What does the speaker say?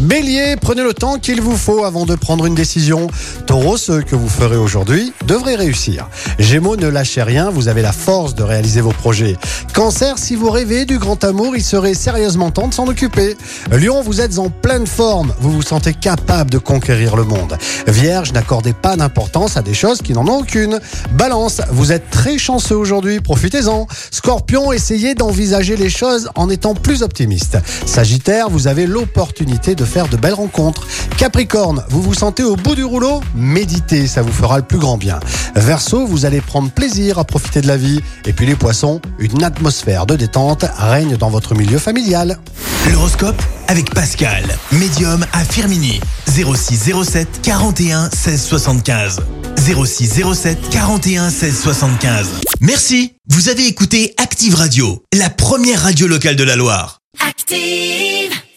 Bélier, prenez le temps qu'il vous faut avant de prendre une décision. Taureau, ce que vous ferez aujourd'hui devrait réussir. Gémeaux, ne lâchez rien, vous avez la force de réaliser vos projets. Cancer, si vous rêvez du grand amour, il serait sérieusement temps de s'en occuper. Lion, vous êtes en pleine forme, vous vous sentez capable de conquérir le monde. Vierge, n'accordez pas d'importance à des choses qui n'en ont aucune. Balance, vous êtes très chanceux aujourd'hui, profitez-en. Scorpion, essayez d'envisager les choses en étant plus optimiste. Sagittaire, vous avez l'opportunité de faire de belles rencontres. Capricorne, vous vous sentez au bout du rouleau? Méditez, ça vous fera le plus grand bien. Verseau, vous allez prendre plaisir à profiter de la vie. Et puis les poissons, une atmosphère de détente règne dans votre milieu familial. L'horoscope avec Pascal, médium à Firmini. 0607 41 16 75. 0607 41 16 75. Merci, vous avez écouté Active Radio, la première radio locale de la Loire. Active.